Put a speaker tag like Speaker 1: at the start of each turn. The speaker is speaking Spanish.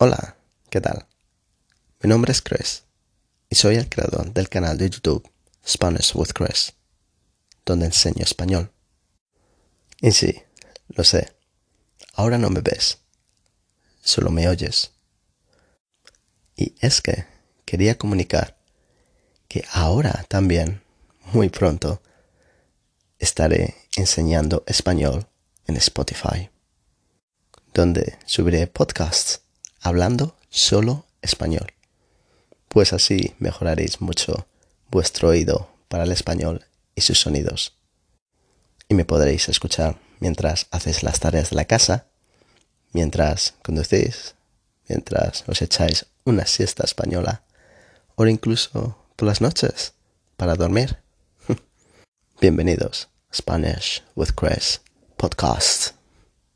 Speaker 1: Hola, ¿qué tal? Mi nombre es Chris y soy el creador del canal de YouTube Spanish with Chris, donde enseño español. Y sí, lo sé, ahora no me ves, solo me oyes. Y es que quería comunicar que ahora también, muy pronto, estaré enseñando español en Spotify, donde subiré podcasts hablando solo español, pues así mejoraréis mucho vuestro oído para el español y sus sonidos. Y me podréis escuchar mientras hacéis las tareas de la casa, mientras conducís, mientras os echáis una siesta española, o incluso por las noches para dormir. Bienvenidos, Spanish with Chris podcast.